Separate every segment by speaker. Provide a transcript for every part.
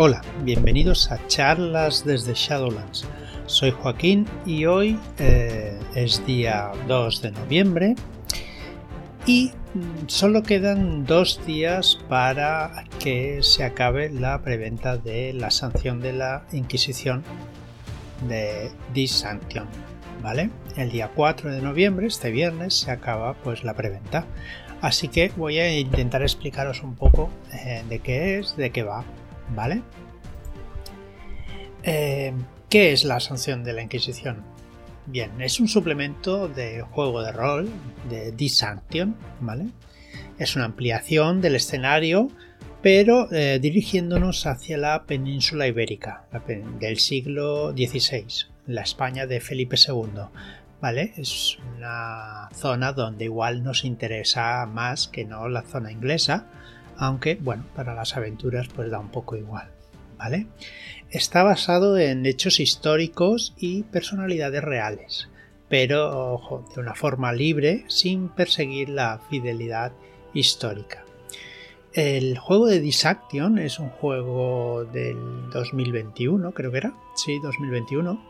Speaker 1: Hola, bienvenidos a charlas desde Shadowlands. Soy Joaquín y hoy eh, es día 2 de noviembre y solo quedan dos días para que se acabe la preventa de la sanción de la Inquisición de Disanction. ¿Vale? El día 4 de noviembre, este viernes, se acaba pues la preventa. Así que voy a intentar explicaros un poco eh, de qué es, de qué va, ¿vale? Eh, ¿Qué es la sanción de la Inquisición? Bien, es un suplemento de juego de rol de Disanction, ¿vale? Es una ampliación del escenario, pero eh, dirigiéndonos hacia la península ibérica del siglo XVI, la España de Felipe II. ¿Vale? Es una zona donde igual nos interesa más que no la zona inglesa, aunque bueno, para las aventuras pues da un poco igual. ¿Vale? Está basado en hechos históricos y personalidades reales, pero ojo, de una forma libre sin perseguir la fidelidad histórica. El juego de Disaction es un juego del 2021, creo que era, sí, 2021,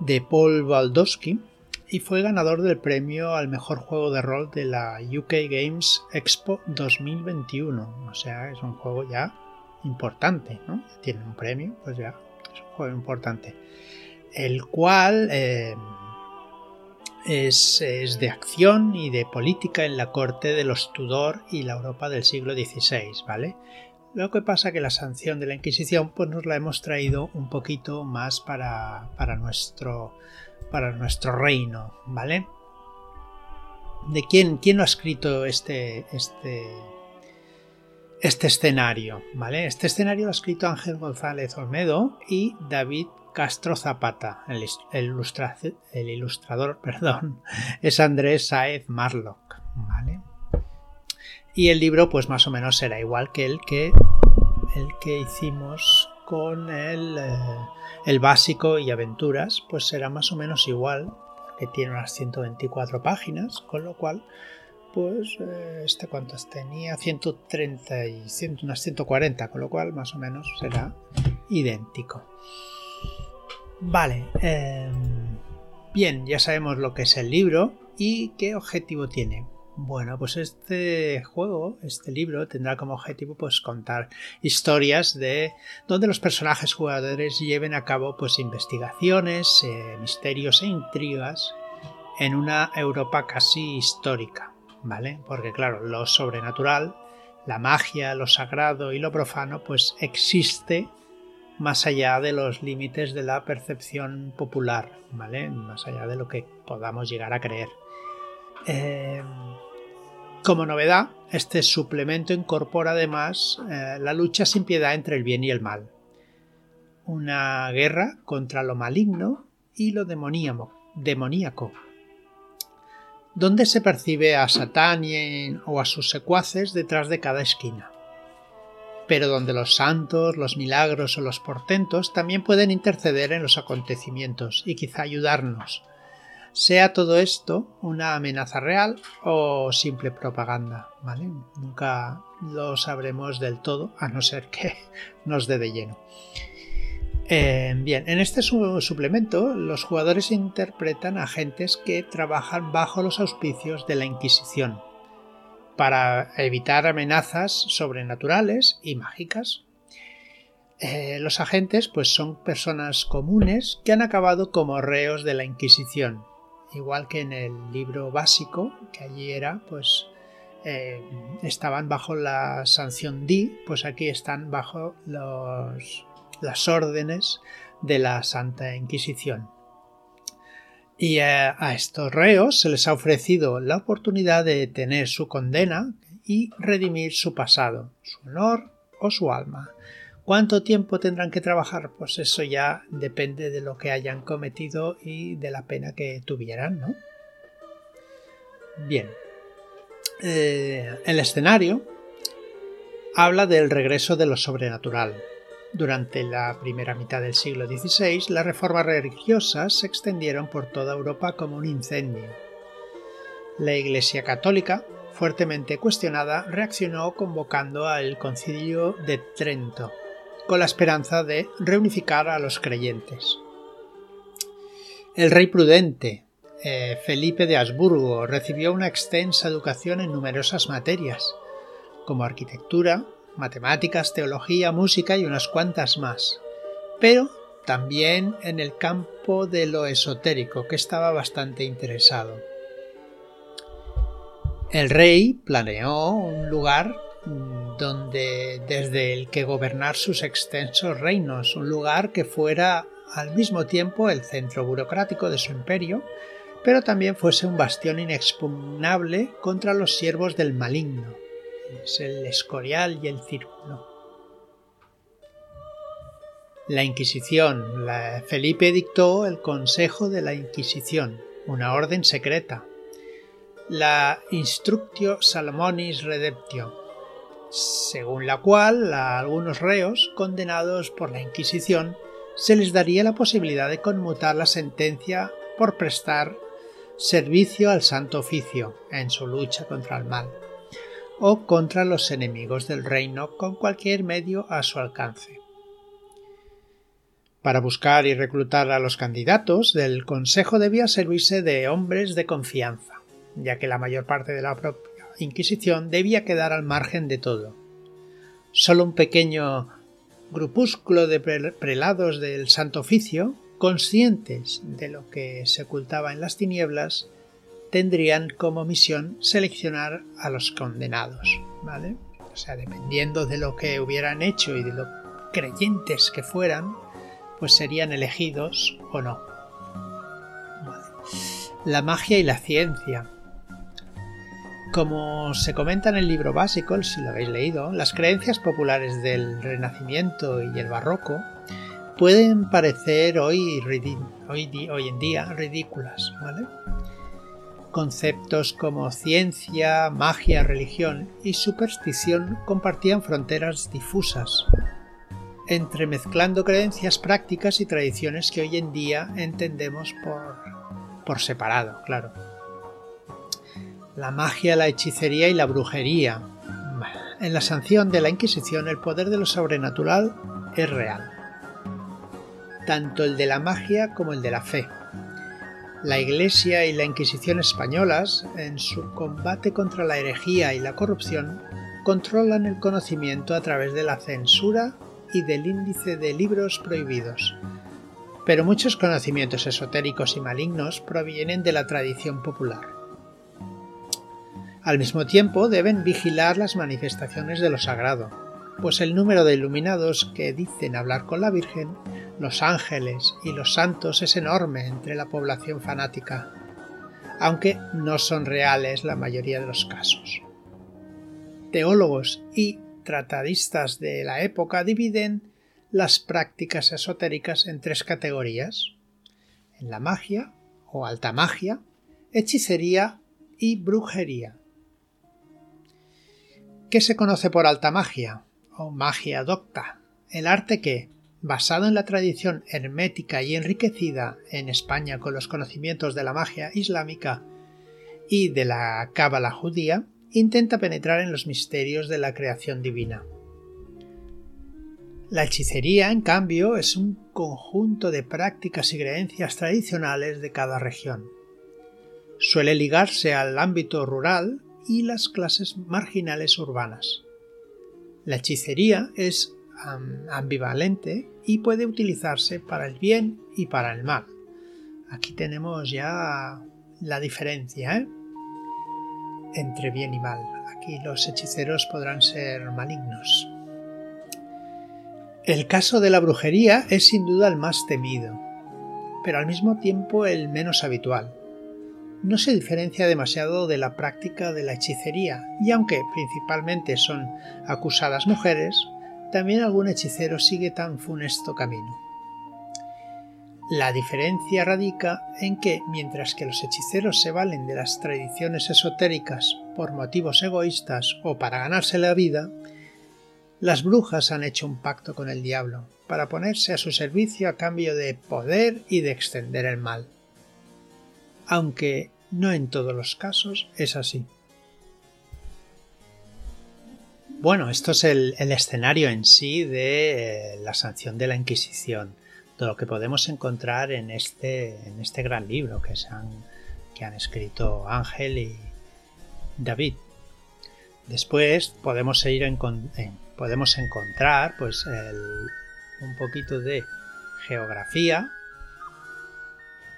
Speaker 1: de Paul Baldowski y fue ganador del premio al mejor juego de rol de la UK Games Expo 2021. O sea, es un juego ya importante, ¿no? Tiene un premio, pues ya es un juego importante. El cual eh, es, de acción y de política en la corte de los Tudor y la Europa del siglo XVI, ¿vale? Lo que pasa que la sanción de la Inquisición pues nos la hemos traído un poquito más para, para, nuestro, para nuestro reino, ¿vale? ¿De quién, quién lo ha escrito este, este, este escenario, ¿vale? Este escenario lo ha escrito Ángel González Olmedo y David Castro Zapata. El, el ilustrador, perdón, es Andrés Saez Marlock, ¿vale? Y el libro, pues más o menos será igual que el que, el que hicimos con el, eh, el básico y aventuras, pues será más o menos igual, que tiene unas 124 páginas, con lo cual pues eh, este cuántas tenía 130 y unas 140 con lo cual más o menos será idéntico. Vale em, bien ya sabemos lo que es el libro y qué objetivo tiene bueno, pues este juego, este libro, tendrá como objetivo pues contar historias de donde los personajes jugadores lleven a cabo pues investigaciones, eh, misterios e intrigas en una Europa casi histórica. ¿vale? Porque claro, lo sobrenatural, la magia, lo sagrado y lo profano, pues existe más allá de los límites de la percepción popular, ¿vale? Más allá de lo que podamos llegar a creer. Em, como novedad, este suplemento incorpora además eh, la lucha sin piedad entre el bien y el mal. Una guerra contra lo maligno y lo demoníaco, donde se percibe a Satán o a sus secuaces detrás de cada esquina. Pero donde los santos, los milagros o los portentos también pueden interceder en los acontecimientos y quizá ayudarnos, sea todo esto una amenaza real o simple propaganda, ¿vale? Nunca lo sabremos del todo, a no ser que nos dé de lleno. Eh, bien, en este suplemento los jugadores interpretan agentes que trabajan bajo los auspicios de la Inquisición para evitar amenazas sobrenaturales y mágicas. Eh, los agentes pues son personas comunes que han acabado como reos de la Inquisición, igual que en el libro básico que allí era pues eh, estaban bajo la sanción D, pues aquí están bajo los las órdenes de la Santa Inquisición. Y a, estos reos se les ha ofrecido la oportunidad de tener su condena y redimir su pasado, su honor o su alma. ¿Cuánto tiempo tendrán que trabajar? Pues eso ya depende de lo que hayan cometido y de la pena que tuvieran, ¿no? Bien. Eh, el escenario habla del regreso de lo sobrenatural, durante la primera mitad del siglo XVI, las reformas religiosas se extendieron por toda Europa como un incendio. La Iglesia Católica, fuertemente cuestionada, reaccionó convocando al Concilio de Trento con la esperanza de reunificar a los creyentes. El rey prudente, eh, Felipe de Habsburgo, recibió una extensa educación en numerosas materias, como arquitectura, matemáticas, teología, música y unas cuantas más, pero también en el campo de lo esotérico, que estaba bastante interesado. El rey planeó un lugar donde desde el que gobernar sus extensos reinos, un lugar que fuera al mismo tiempo el centro burocrático de su imperio, pero también fuese un bastión inexpugnable contra los siervos del maligno, es el Escorial y el Círculo. La Inquisición. Felipe dictó el Consejo de la Inquisición, una orden secreta. La Instructio Salomonis Redemptio, según la cual a algunos reos condenados por la Inquisición se les daría la posibilidad de conmutar la sentencia por prestar servicio al Santo Oficio en su lucha contra el mal o contra los enemigos del reino con cualquier medio a su alcance. Para buscar y reclutar a los candidatos, del Consejo debía servirse de hombres de confianza, ya que la mayor parte de la Inquisición debía quedar al margen de todo. Solo un pequeño grupúsculo de prelados del Santo Oficio, conscientes de lo que se ocultaba en las tinieblas, tendrían como misión seleccionar a los condenados. O sea, dependiendo de lo que hubieran hecho y de lo creyentes que fueran, pues serían elegidos o no. La magia y la ciencia. Como se comenta en el libro básico, si lo habéis leído, las creencias populares del Renacimiento y el Barroco pueden parecer hoy, hoy, hoy en día ridículas. Conceptos como ciencia, magia, religión y superstición compartían fronteras difusas, entremezclando creencias prácticas y tradiciones que hoy en día entendemos por, por separado, claro. La magia, la hechicería y la brujería. En la sanción de la Inquisición el poder de lo sobrenatural es real, tanto el de la magia como el de la fe la Iglesia y la Inquisición españolas, en su combate contra la herejía y la corrupción, controlan el conocimiento a través de la censura y del índice de libros prohibidos. Pero muchos conocimientos esotéricos y malignos provienen de la tradición popular. Al mismo tiempo deben vigilar las manifestaciones de lo sagrado, pues el número de iluminados que dicen hablar con la Virgen los ángeles y los santos es enorme entre la población fanática, aunque no son reales la mayoría de los casos. Teólogos y tratadistas de la época dividen las prácticas esotéricas en tres categorías, en la magia o alta magia, hechicería y brujería. ¿Qué se conoce por alta magia o magia docta? El arte que, basado en la tradición hermética y enriquecida en España con los conocimientos de la magia islámica y de la cábala judía, intenta penetrar en los misterios de la creación divina. La hechicería, en cambio, es un conjunto de prácticas y creencias tradicionales de cada región. Suele ligarse al ámbito rural y las clases marginales urbanas. La hechicería es ambivalente y puede utilizarse para el bien y para el mal. Aquí tenemos ya la diferencia ¿eh? entre bien y mal. Aquí los hechiceros podrán ser malignos. El caso de la brujería es sin duda el más temido, pero al mismo tiempo el menos habitual. No se diferencia demasiado de la práctica de la hechicería, y aunque principalmente son acusadas mujeres, también algún hechicero sigue tan funesto camino. La diferencia radica en que, mientras que los hechiceros se valen de las tradiciones esotéricas por motivos egoístas o para ganarse la vida, las brujas han hecho un pacto con el diablo para ponerse a su servicio a cambio de poder y de extender el mal. Aunque no en todos los casos es así. Bueno, esto es el, escenario en sí de eh, la sanción de la Inquisición, de lo que podemos encontrar en este, en este gran libro que, se han, que han escrito Ángel y David. Después podemos, en, podemos encontrar pues, un poquito de geografía,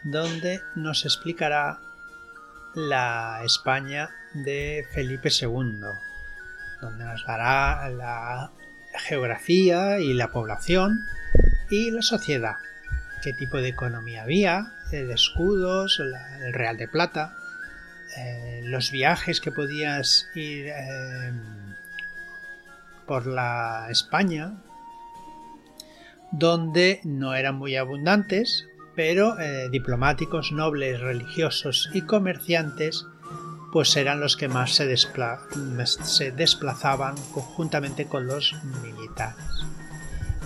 Speaker 1: donde nos explicará la España de Felipe II donde nos dará la geografía y la población y la sociedad, qué tipo de economía había, de escudos, el Real de Plata, eh, los viajes que podías ir eh, por la España, donde no eran muy abundantes, pero eh, diplomáticos, nobles, religiosos y comerciantes pues eran los que más se, desplazaban conjuntamente con los militares.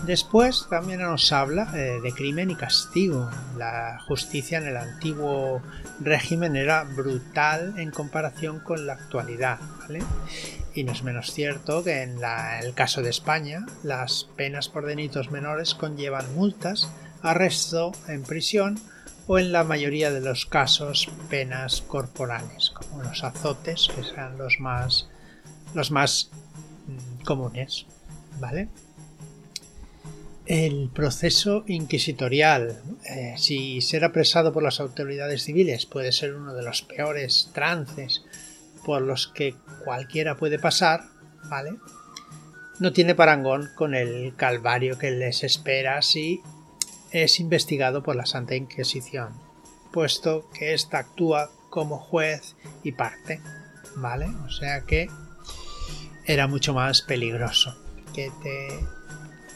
Speaker 1: Después también nos habla eh, de crimen y castigo. La justicia en el antiguo régimen era brutal en comparación con la actualidad. Y no es menos cierto que en el caso de España las penas por delitos menores conllevan multas, arresto en prisión o en la mayoría de los casos penas corporales, como los azotes, que sean los más, los más mm, comunes. ¿Vale? El proceso inquisitorial, eh, si ser apresado por las autoridades civiles puede ser uno de los peores trances por los que cualquiera puede pasar, ¿vale? No tiene parangón con el calvario que les espera si es investigado por la Santa Inquisición, puesto que ésta actúa como juez y parte, ¿vale? O sea que era mucho más peligroso que te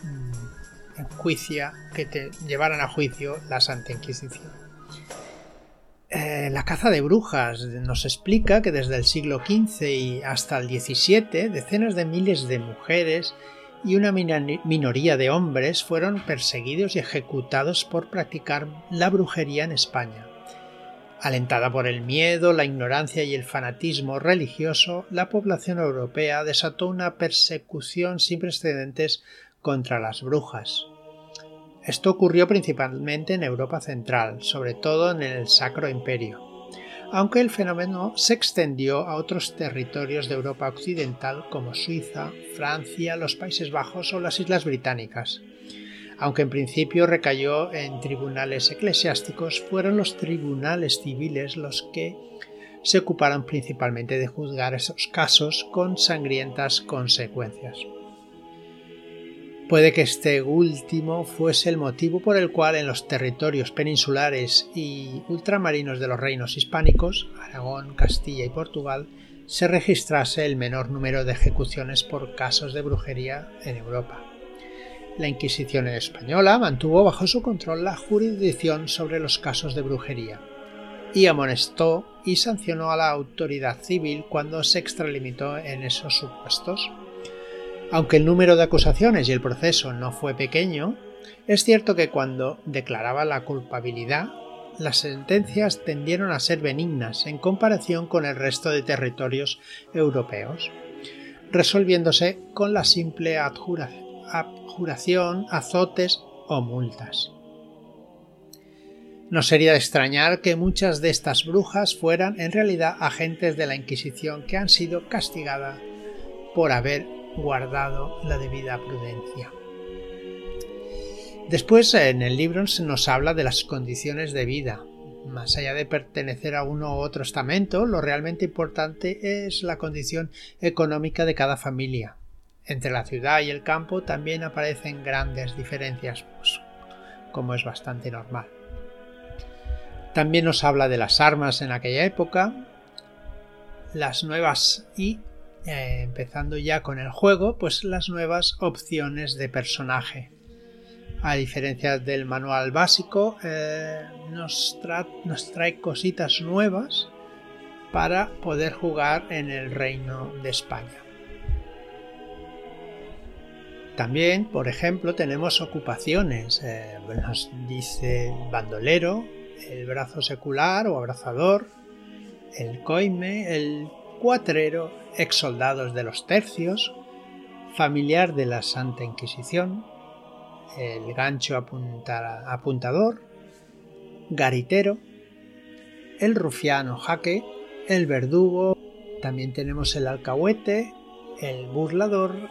Speaker 1: mm, enjuicia, que te llevaran a juicio la Santa Inquisición. Eh, la caza de brujas nos explica que desde el siglo XV y hasta el XVII decenas de miles de mujeres y una minoría de hombres fueron perseguidos y ejecutados por practicar la brujería en España. Alentada por el miedo, la ignorancia y el fanatismo religioso, la población europea desató una persecución sin precedentes contra las brujas. Esto ocurrió principalmente en Europa Central, sobre todo en el Sacro Imperio aunque el fenómeno se extendió a otros territorios de Europa Occidental como Suiza, Francia, los Países Bajos o las Islas Británicas. Aunque en principio recayó en tribunales eclesiásticos, fueron los tribunales civiles los que se ocuparon principalmente de juzgar esos casos con sangrientas consecuencias. Puede que este último fuese el motivo por el cual en los territorios peninsulares y ultramarinos de los reinos hispánicos, Aragón, Castilla y Portugal, se registrase el menor número de ejecuciones por casos de brujería en Europa. La Inquisición española mantuvo bajo su control la jurisdicción sobre los casos de brujería y amonestó y sancionó a la autoridad civil cuando se extralimitó en esos supuestos. Aunque el número de acusaciones y el proceso no fue pequeño, es cierto que cuando declaraba la culpabilidad, las sentencias tendieron a ser benignas en comparación con el resto de territorios europeos, resolviéndose con la simple abjuración, azotes o multas. No sería de extrañar que muchas de estas brujas fueran en realidad agentes de la Inquisición que han sido castigadas por haber guardado la debida prudencia. Después en el libro se nos habla de las condiciones de vida. Más allá de pertenecer a uno u otro estamento, lo realmente importante es la condición económica de cada familia. Entre la ciudad y el campo también aparecen grandes diferencias, pues, como es bastante normal. También nos habla de las armas en aquella época, las nuevas y eh, empezando ya con el juego, pues las nuevas opciones de personaje. A diferencia del manual básico, eh, nos, trae cositas nuevas para poder jugar en el reino de España. También, por ejemplo, tenemos ocupaciones. Eh, nos dice el bandolero, el brazo secular o abrazador, el coime, el cuatrero, ex soldados de los tercios, familiar de la Santa Inquisición, el gancho apuntador, garitero, el rufiano jaque, el verdugo, también tenemos el alcahuete, el burlador,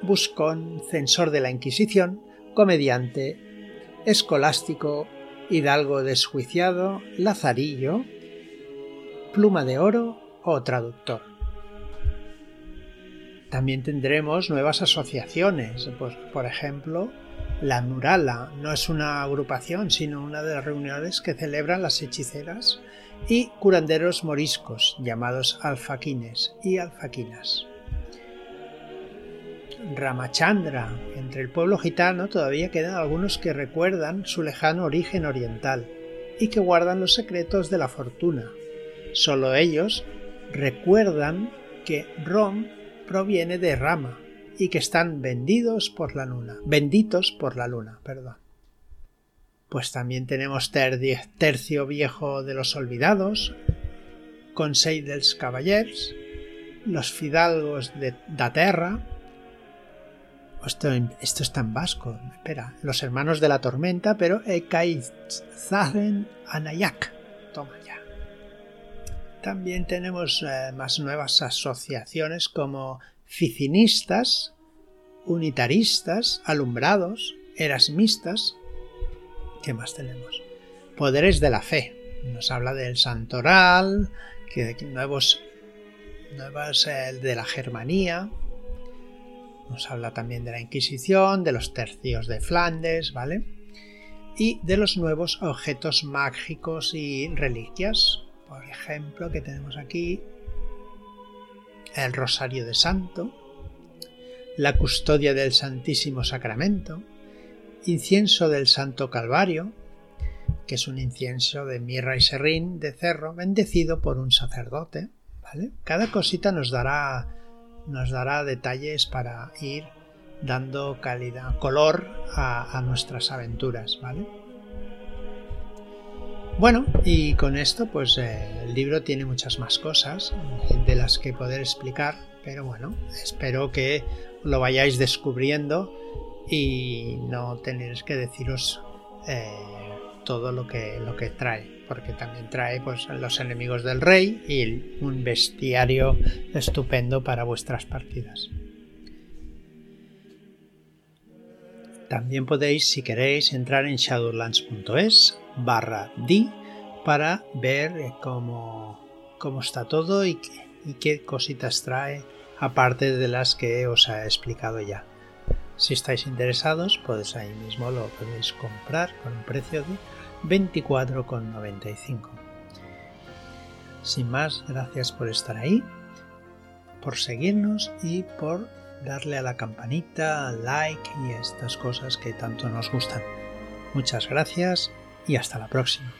Speaker 1: buscón, censor de la Inquisición, comediante, escolástico, hidalgo desjuiciado, lazarillo, pluma de oro o traductor. También tendremos nuevas asociaciones, pues, por ejemplo, la Nurala no es una agrupación, sino una de las reuniones que celebran las hechiceras y curanderos moriscos, llamados alfaquines y alfaquinas. Ramachandra. Entre el pueblo gitano todavía quedan algunos que recuerdan su lejano origen oriental y que guardan los secretos de la fortuna. Solo ellos recuerdan que Rom proviene de Rama y que están vendidos por la luna, benditos por la luna, perdón. Pues también tenemos Tercio Viejo de los Olvidados, Consell dels Cavallers, los Fidalgos de da Terra, esto, esto está en vasco. Espera. Los hermanos de la tormenta, pero Ekaizaren Anayak. Toma ya. También tenemos eh, más nuevas asociaciones como ficinistas, unitaristas, alumbrados, erasmistas. ¿Qué más tenemos? Poderes de la fe. Nos habla del santoral, que nuevos, nuevas eh, de la Germanía, nos habla también de la Inquisición, de los tercios de Flandes, ¿vale? Y de los nuevos objetos mágicos y reliquias. Por ejemplo, que tenemos aquí el Rosario de Santo, la custodia del Santísimo Sacramento, incienso del Santo Calvario, que es un incienso de mirra y serrín de cerro bendecido por un sacerdote. ¿vale? Cada cosita nos dará nos dará detalles para ir dando calidad, color a, nuestras aventuras, ¿vale? Bueno, y con esto, pues eh, el libro tiene muchas más cosas de las que poder explicar, pero bueno, espero que lo vayáis descubriendo y no tenéis que deciros eh, todo lo que, lo que trae porque también trae pues, los enemigos del rey y un bestiario estupendo para vuestras partidas. También podéis, si queréis, entrar en shadowlands.es barra D para ver eh, cómo, cómo está todo y, y qué cositas trae, aparte de las que os he explicado ya. Si estáis interesados, pues ahí mismo lo podéis comprar con un precio de 24,95. Sin más, gracias por estar ahí, por seguirnos y por darle a la campanita, like y estas cosas que tanto nos gustan. Muchas gracias y hasta la próxima.